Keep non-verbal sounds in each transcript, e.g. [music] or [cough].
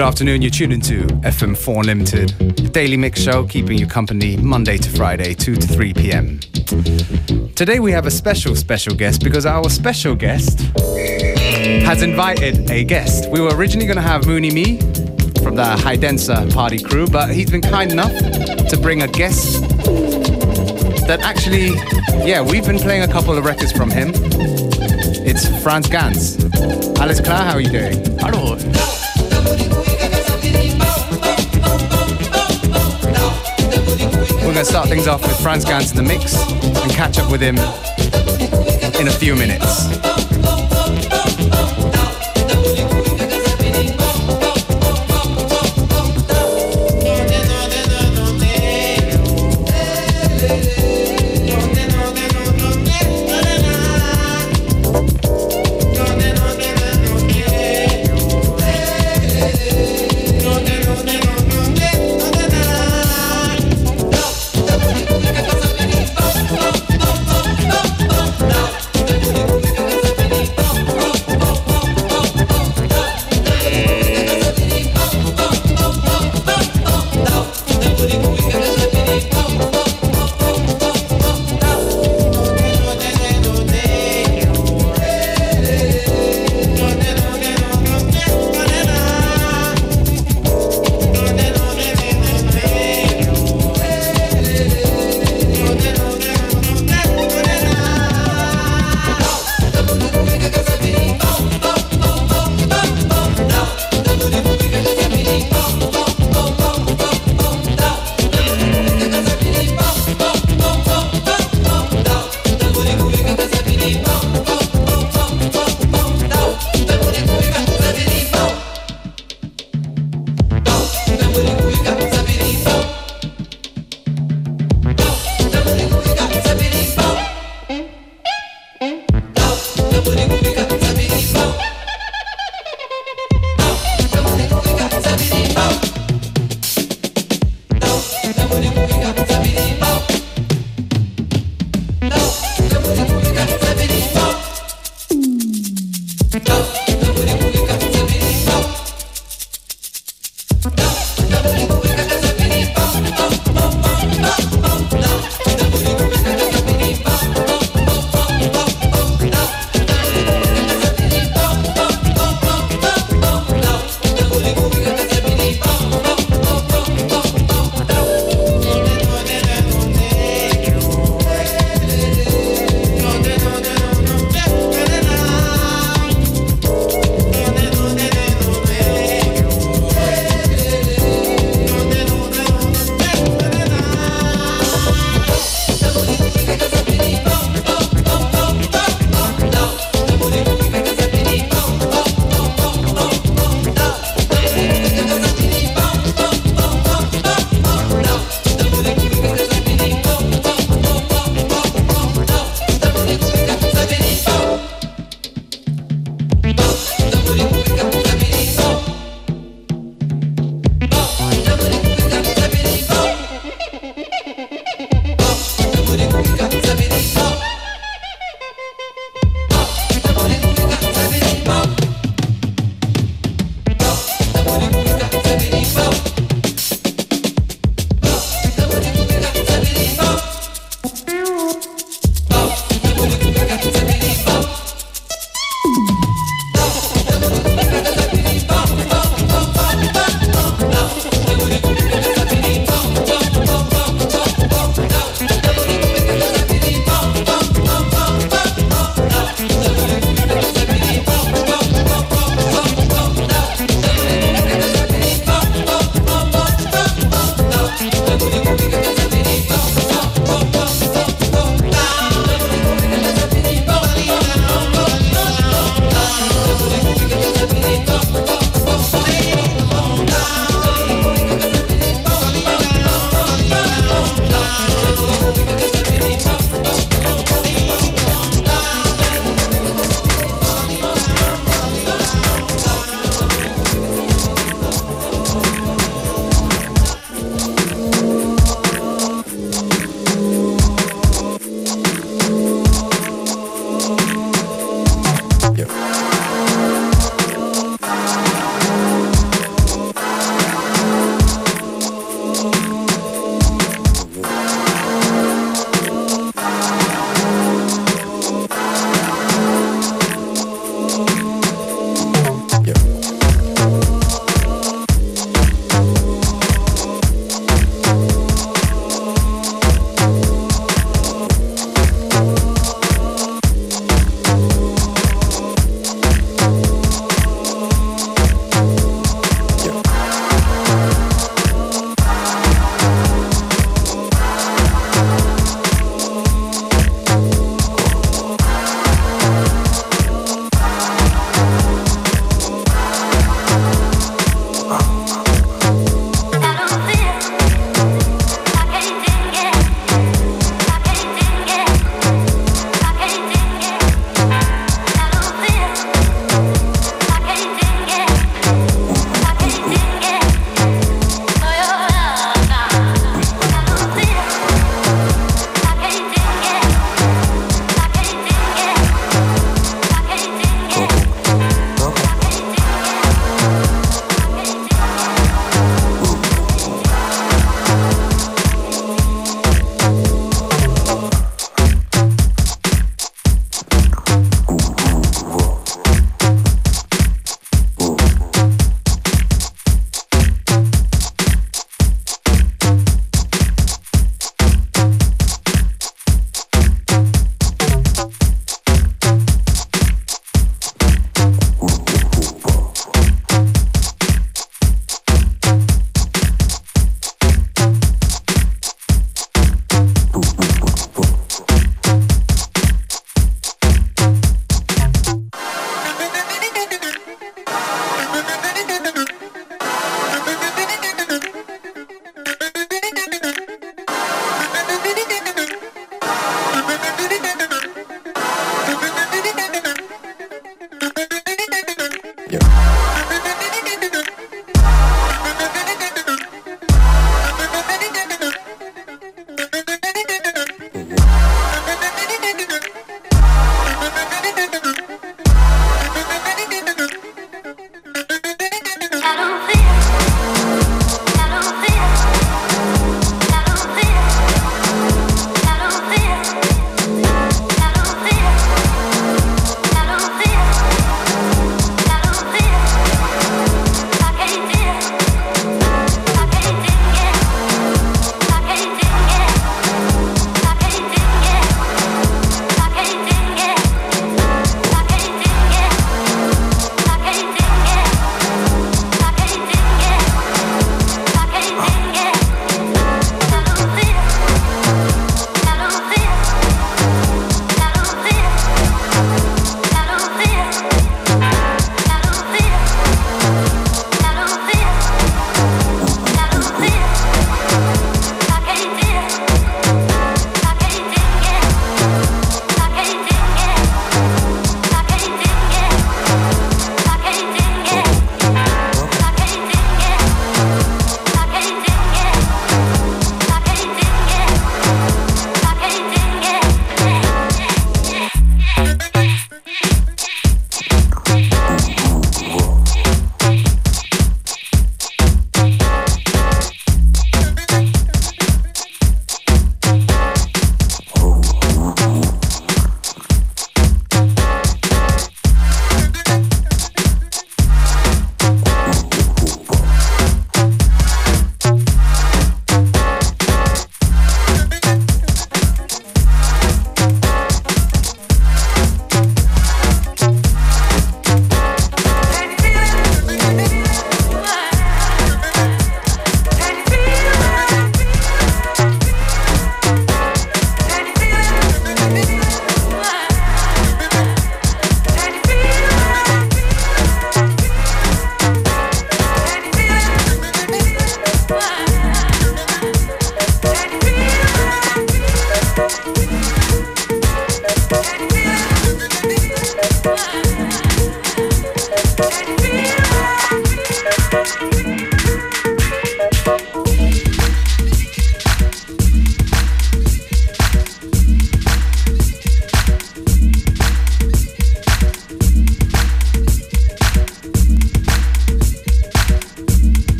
Good afternoon, you're tuned into FM4 Unlimited, a daily mix show keeping you company Monday to Friday, 2 to 3 p.m. Today we have a special, special guest because our special guest has invited a guest. We were originally going to have Mooney Me from the High Denser party crew, but he's been kind enough to bring a guest that actually, yeah, we've been playing a couple of records from him. It's Franz Gans. Alice klar, how are you doing? Hallo. We're going to start things off with Franz Gans in the mix and catch up with him in a few minutes.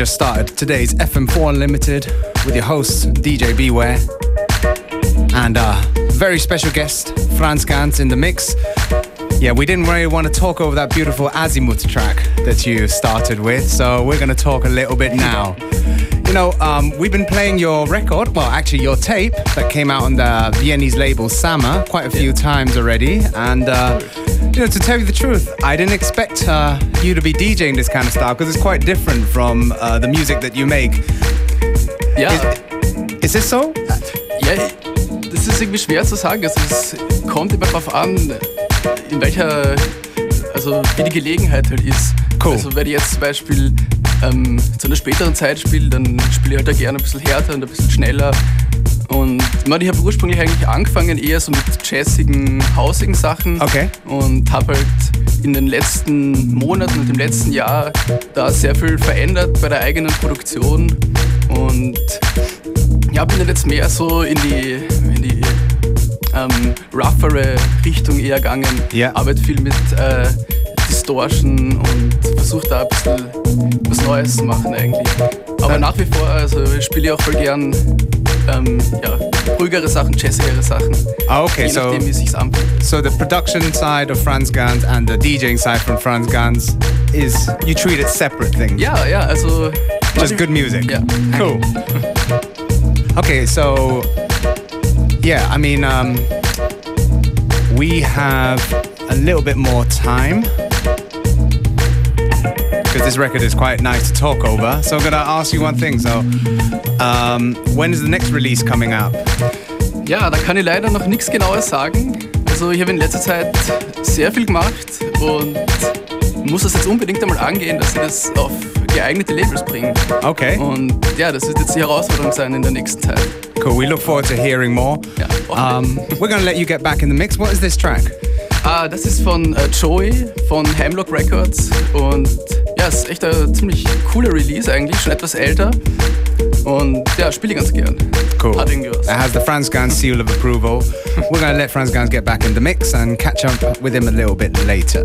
Just started today's FM4 Unlimited with your host, DJ Beware, and a very special guest, Franz Gans, in the mix. Yeah, we didn't really want to talk over that beautiful Azimuth track that you started with, so we're going to talk a little bit now. You know, um, we've been playing your record, well, actually, your tape that came out on the Viennese label Sama quite a few times already, and uh, you know, to tell you the truth, I didn't expect uh, you to be DJing this kind of style because it's quite different from uh, the music that you make. Ja. Is, is this so? Ja, das ist irgendwie schwer zu sagen. Also es kommt immer darauf an, in welcher, also wie die Gelegenheit halt ist. Cool. Also wenn ich jetzt zum Beispiel ähm, zu einer späteren Zeit spiele, dann spiele ich halt auch gerne ein bisschen härter und ein bisschen schneller. Ich, habe ursprünglich eigentlich angefangen eher so mit jazzigen, hausigen Sachen. Okay. Und habe halt in den letzten Monaten und im letzten Jahr da sehr viel verändert bei der eigenen Produktion. Und ja, bin dann jetzt mehr so in die, in die ähm, roughere Richtung eher gegangen. Ja. Arbeite viel mit äh, Distortion und versuche da ein bisschen was Neues zu machen eigentlich. Aber nach wie vor, also ich spiele ich auch voll gern ähm, ja, ruhigere Sachen, jazzigere Sachen. Ah, okay, Je nachdem, so wie sich's anfühlt. so the production side of Franz Gans and the DJing side from Franz Gans is you treat it separate things. Ja, ja, also. Just good music. Ja. Cool. [laughs] Okay, so yeah, I mean, um, we have a little bit more time because this record is quite nice to talk over. So I'm gonna ask you one thing. So, um, when is the next release coming out? Ja, da kann ich leider noch nichts Genaues sagen. Also ich habe in letzter Zeit sehr viel gemacht und muss das jetzt unbedingt einmal angehen, dass sie das auf geeignete Labels bringen. Okay. Und ja, das wird jetzt die Herausforderung sein in der nächsten Zeit. Cool. We look forward to hearing more. Yeah, um, we're going to let you get back in the mix. What is this track? Ah, das ist von äh, Joey von Hemlock Records und ja, es ist echt ein ziemlich cooler Release eigentlich, schon etwas älter und ja, spiele ich ganz gern. Cool. Hat irgendwie was. It has the Franz Gans seal of approval. we're to let Franz Gans get back in the mix and catch up with him a little bit later.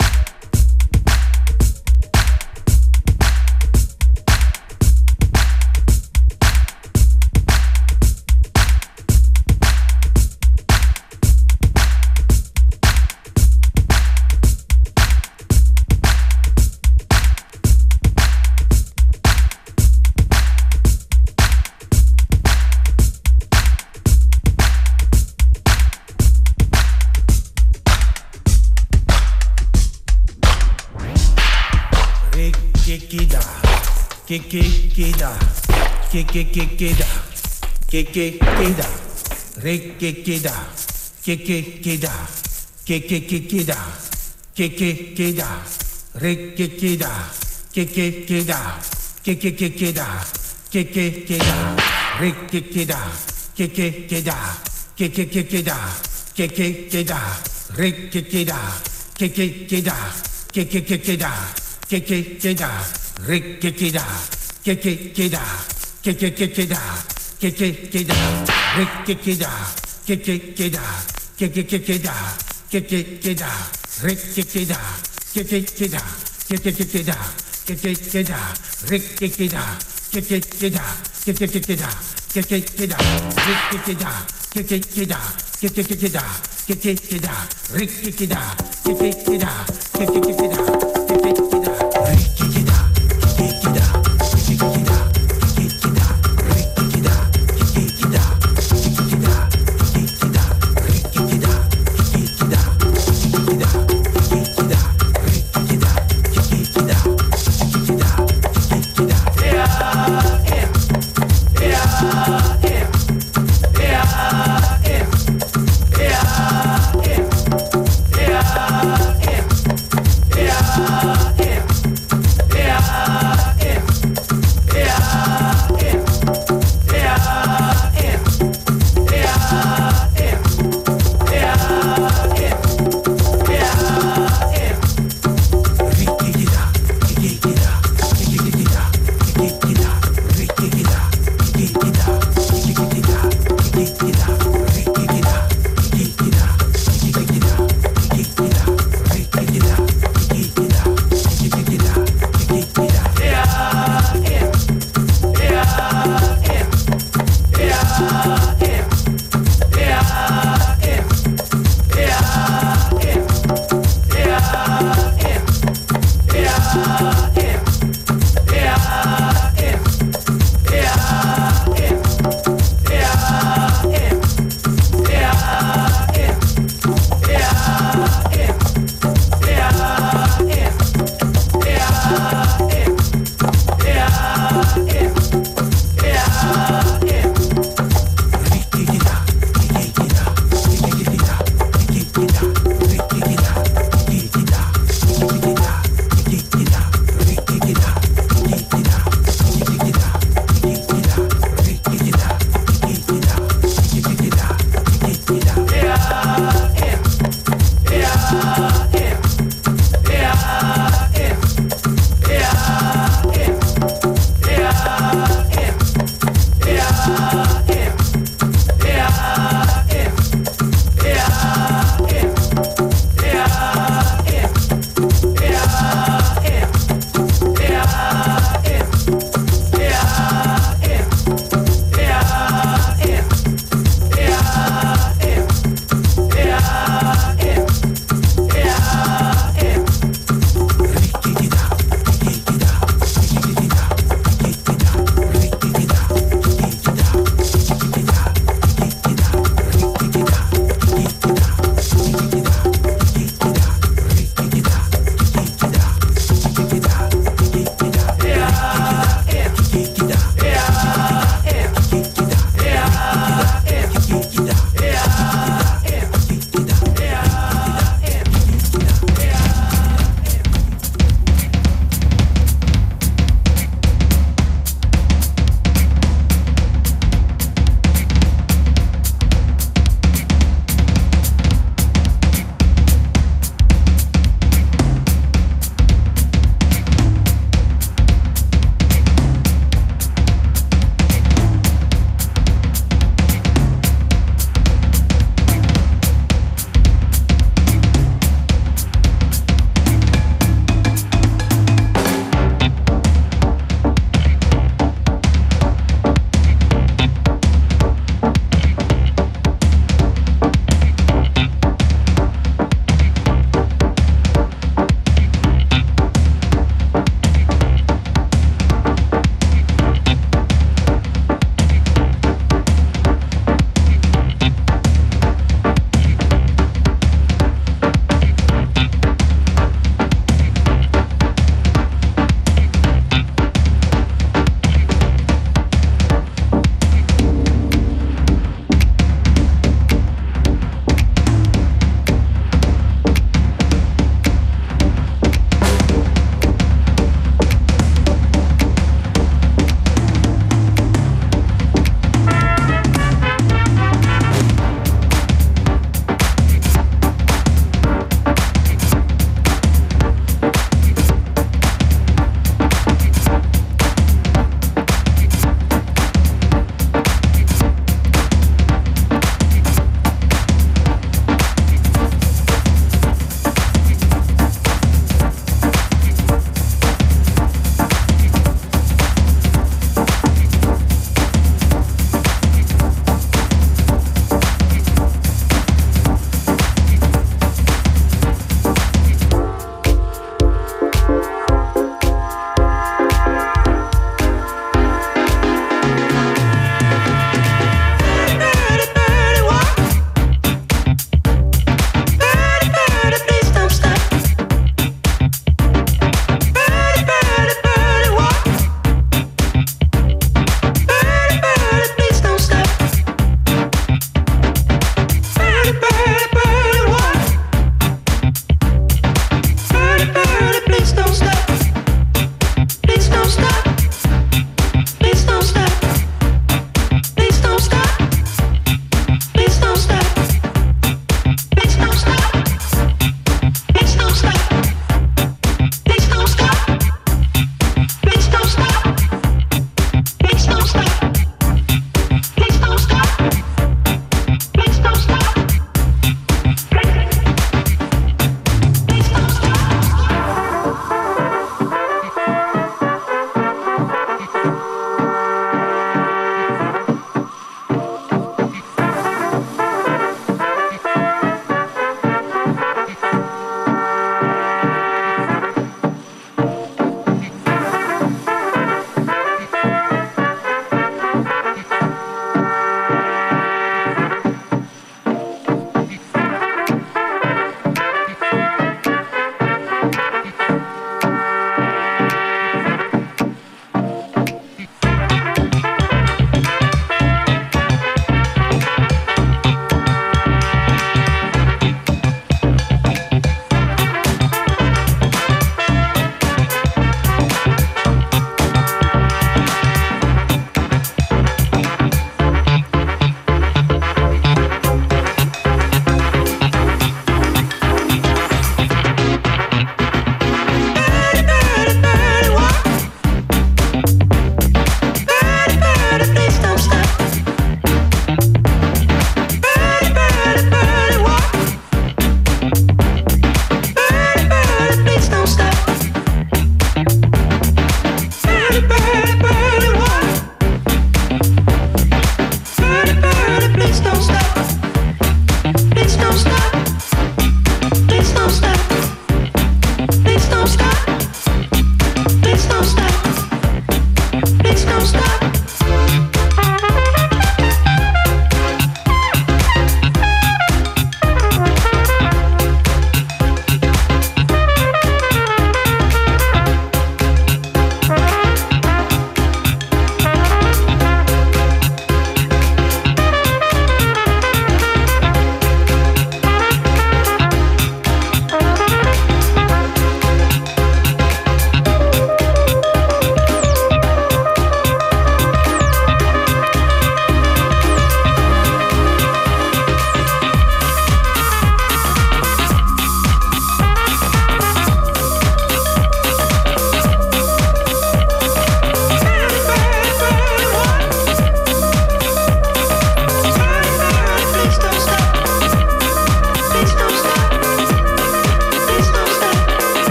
깨깨깨다 깨깨깨깨다 깨깨깨다 레깨깨다 깨깨깨다 깨깨깨깨다 깨깨깨다 레깨깨다 깨깨깨다 깨깨깨깨다 깨깨깨다 레깨깨다 깨깨깨다 깨깨깨깨다 깨깨깨다 레깨깨다 깨깨깨다 깨깨깨깨다 깨깨깨다 깨깨깨다 que queda, que que que queda, que que queda, re que queda, que que queda, que que que queda, que que queda, re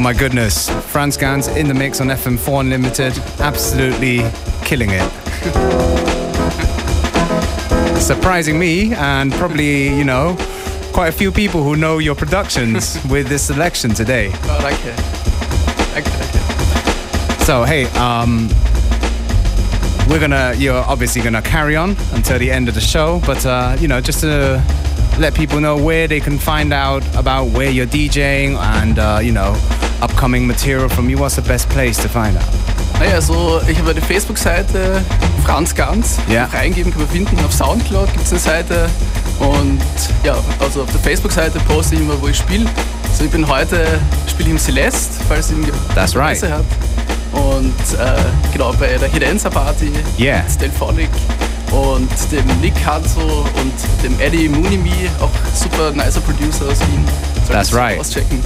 my goodness. Franz Gans in the mix on FM4 Unlimited. Absolutely killing it. [laughs] Surprising me and probably, you know, quite a few people who know your productions [laughs] with this selection today. Oh, danke. Danke, danke. So, hey, um, we're gonna, you're obviously gonna carry on until the end of the show, but, uh, you know, just to let people know where they can find out about where you're DJing and, uh, you know, upcoming material from you, what's the best place to find out? Naja, so ich habe eine Facebook-Seite, Franz Ganz. Ja. Einfach Eingeben kann man finden. Auf Soundcloud gibt es eine Seite. Und ja, also auf der Facebook-Seite poste ich immer, wo ich spiele. So, ich bin heute, spiele ich im Celeste, falls ihr That's right. Habt. Und äh, genau, bei der Hidenza Party Yeah. mit Delphonic und dem Nick Hanzo und dem Eddie Munimi, auch super nicer Producer aus Wien. Solltet That's right. Auschecken.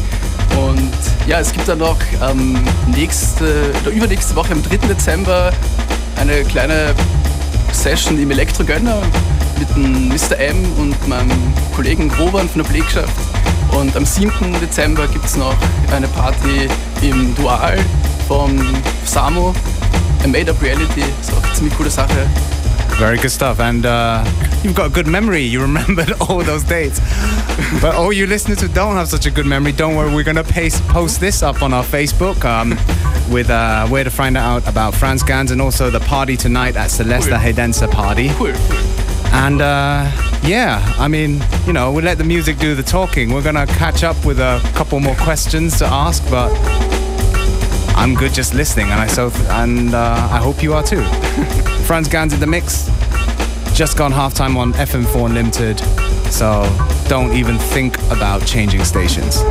Und ja, es gibt dann noch ähm, nächste, oder übernächste Woche am 3. Dezember eine kleine Session im Elektro-Gönner mit dem Mr. M und meinem Kollegen Robert von der Belegschaft. Und am 7. Dezember gibt es noch eine Party im Dual vom Samo, a Made Up Reality. Ist auch eine ziemlich coole Sache. Very good stuff. And uh, you've got a good memory. You remembered [laughs] all those dates. but all you listeners who don't have such a good memory, don't worry. We're going to post this up on our Facebook um, with uh, where to find out about Franz Gans and also the party tonight at Celeste. Hedensa party. And uh, yeah, I mean, you know, we'll let the music do the talking. We're going to catch up with a couple more questions to ask, but I'm good just listening, and I so and uh, I hope you are too. [laughs] Franz Gans in the mix. Just gone halftime on FM4 Unlimited, so don't even think about changing stations.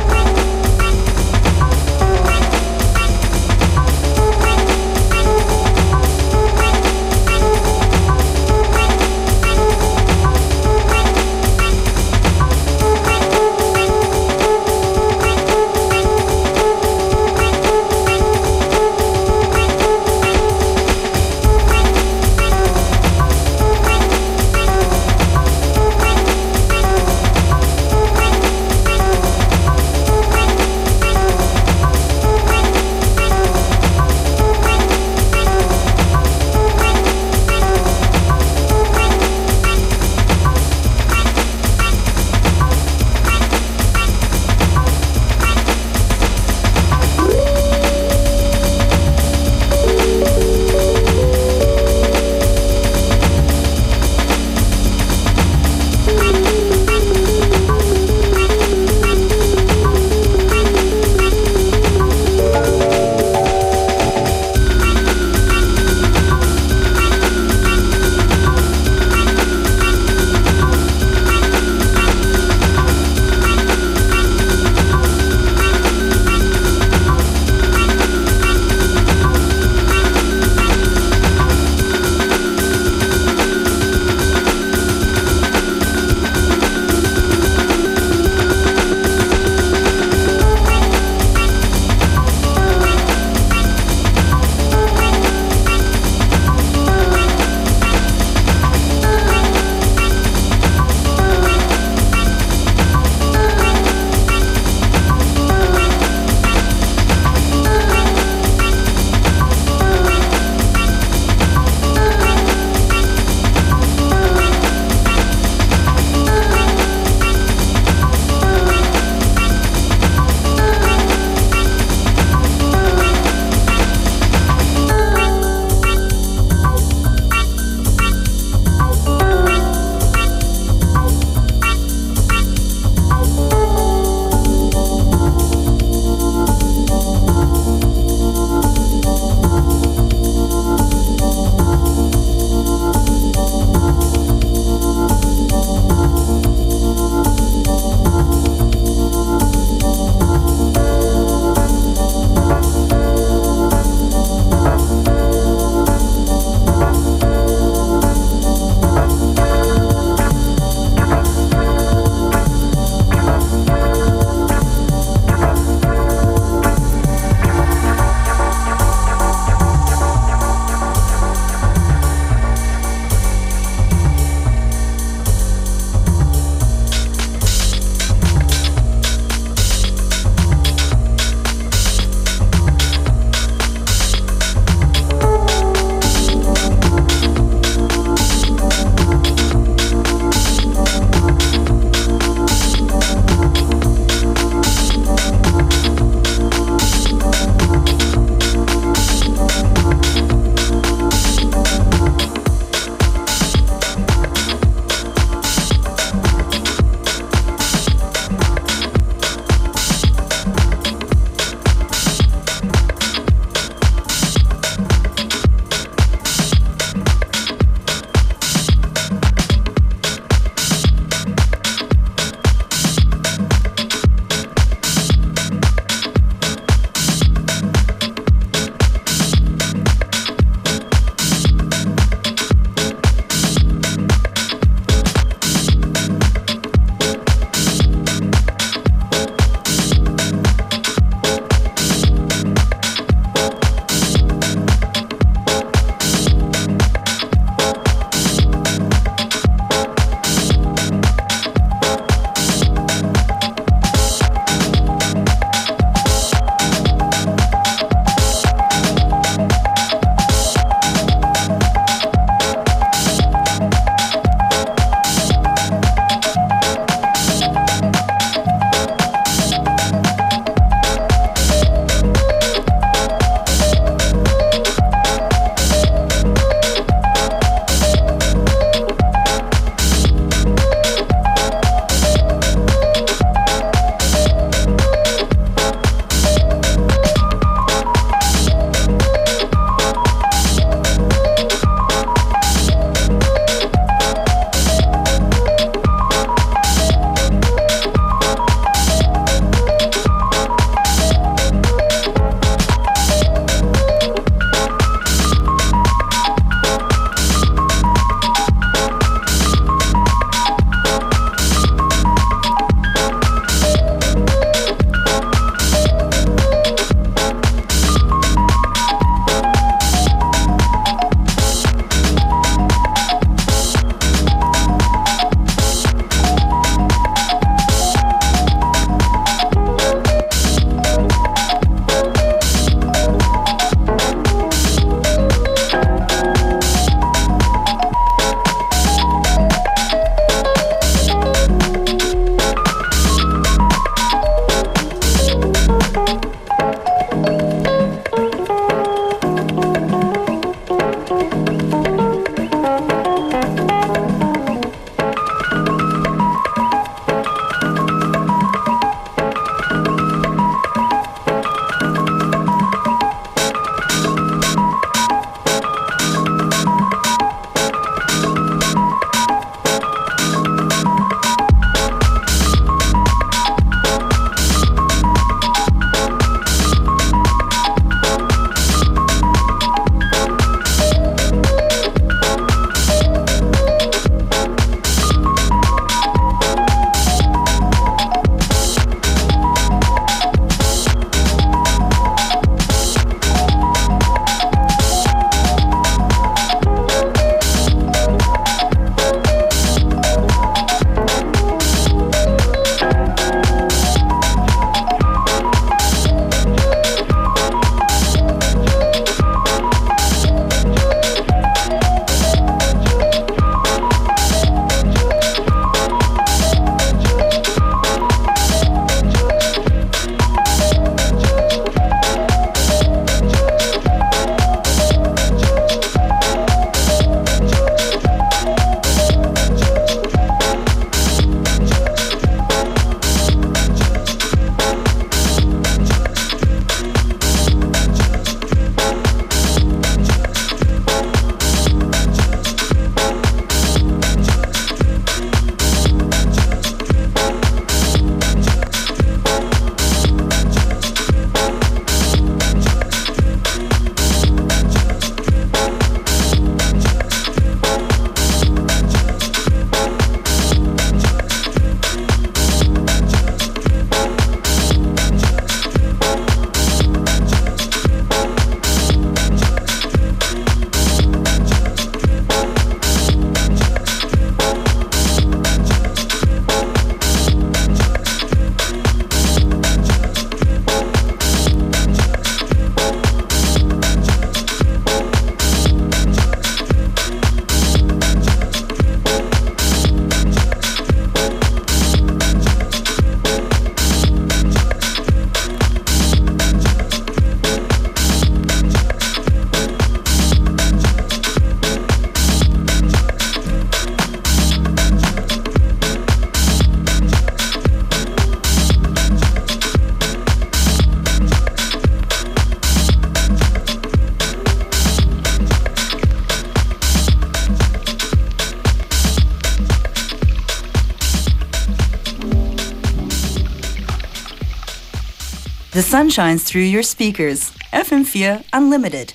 Sun shines through your speakers. FM4 Unlimited.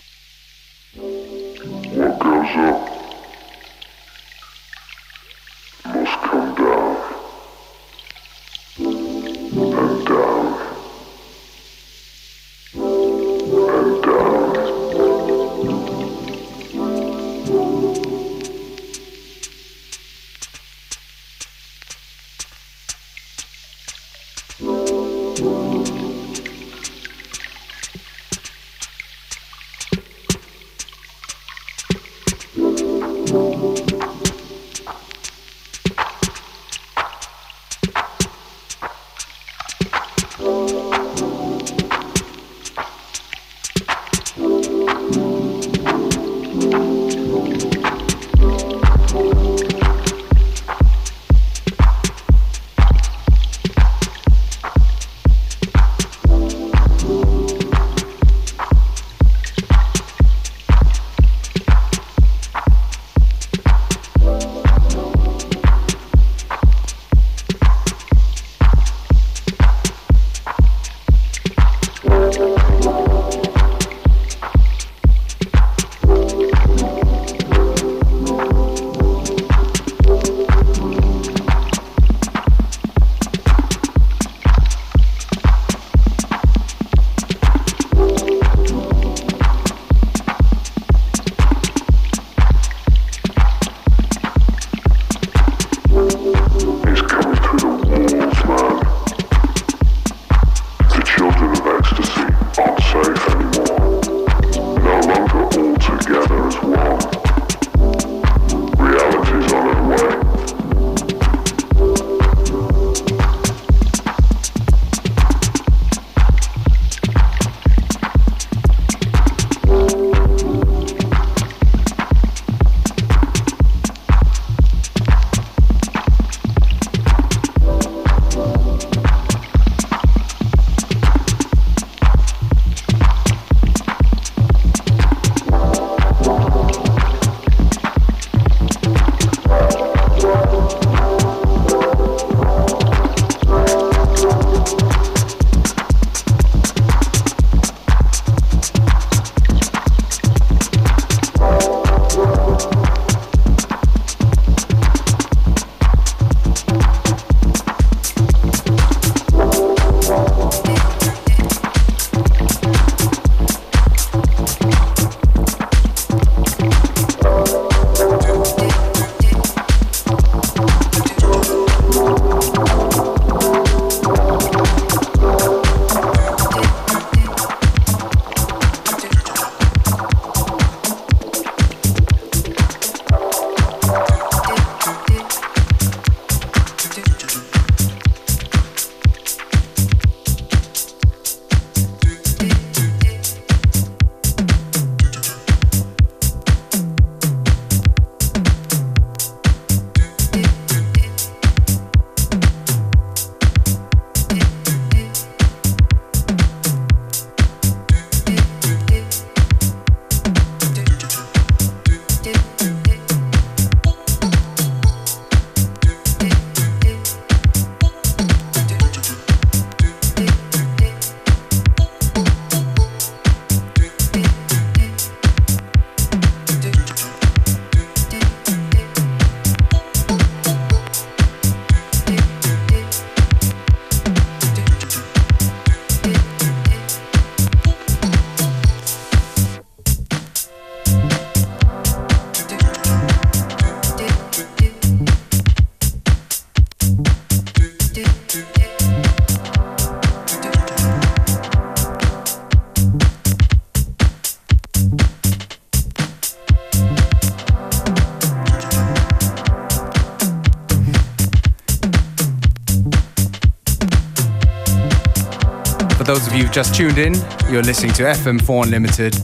You've just tuned in, you're listening to FM4 Unlimited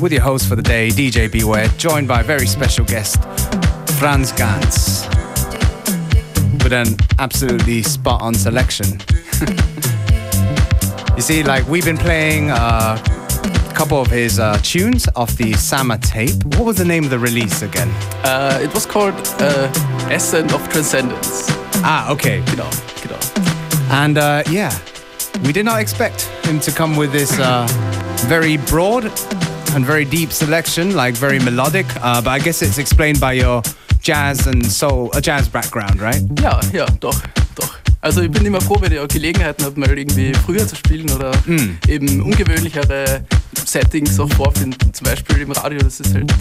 with your host for the day, DJ Beware, joined by a very special guest, Franz Gans, with an absolutely spot on selection. [laughs] you see, like, we've been playing a couple of his uh, tunes off the Sama tape. What was the name of the release again? Uh, it was called uh, Essence of Transcendence. Ah, okay. Genau, genau. And uh, yeah, we did not expect him to come with this uh, very broad and very deep selection, like very melodic. Uh, but I guess it's explained by your jazz and soul, a jazz background, right? Ja, ja, doch, doch. Also ich bin immer froh, wenn ich auch Gelegenheiten habe, mal irgendwie früher zu spielen oder Mm. eben ungewöhnlichere Settings auch vorfinden. Zum Beispiel im Radio, das ist halt,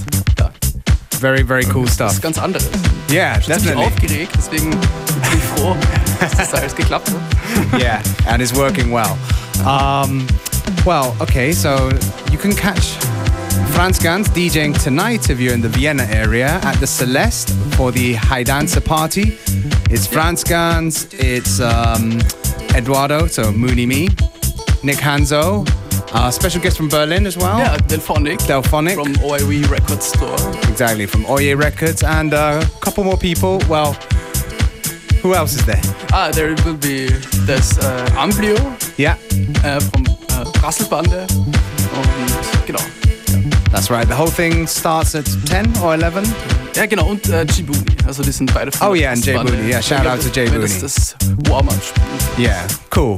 Very, very cool das stuff. ist ganz anderes. Yeah, Ich bin definitely. aufgeregt, deswegen bin ich froh, [laughs] dass das alles geklappt hat. yeah, and it's working well. Um, well, okay, so you can catch Franz Gans DJing tonight if you're in the Vienna area at the Celeste for the High Dancer party. It's Franz Gans, it's um, Eduardo, so Mooney Me, Nick Hanzo, uh, special guest from Berlin as well. Ja, Delphonic, Delphonic. from Oye Record Store. Exactly, from Oye Records, and uh, a couple more people. Well, who else is there? Ah, there will be das äh, Amplio Yeah, äh, vom äh, Rasselbande und genau. that's right. The whole thing starts at 10 or 11. Ja, genau, und äh, Djibouti. Also die sind beide von Oh, yeah, and Rasselbande. Booney. Yeah, shout out to Jay Wenn das Booney. das Warm-Up spielt. Yeah, cool.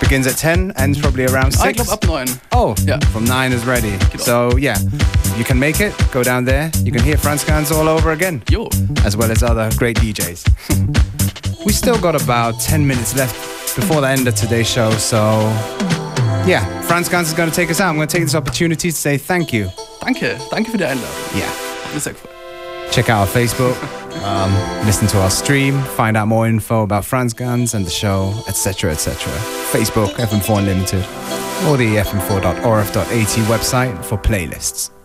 Begins at 10, ends probably around 6. Ah, ich glaube ab 9. Oh, Yeah. from 9 is ready. So, yeah, you can make it, go down there. You can hear Franz Gans all over again, Jo, as well as other great DJs. [laughs] we still got about 10 minutes left before the end of today's show, so yeah, Franz Gans is going to take us out. I'm going to take this opportunity to say thank you. danke. Danke für die Einladung. Yeah. Mich sehr. Check out our Facebook, um, listen to our stream, find out more info about Franz Gans and the show, etc., etc. Facebook, FM4 Unlimited, or the fm4.orf.at website for playlists.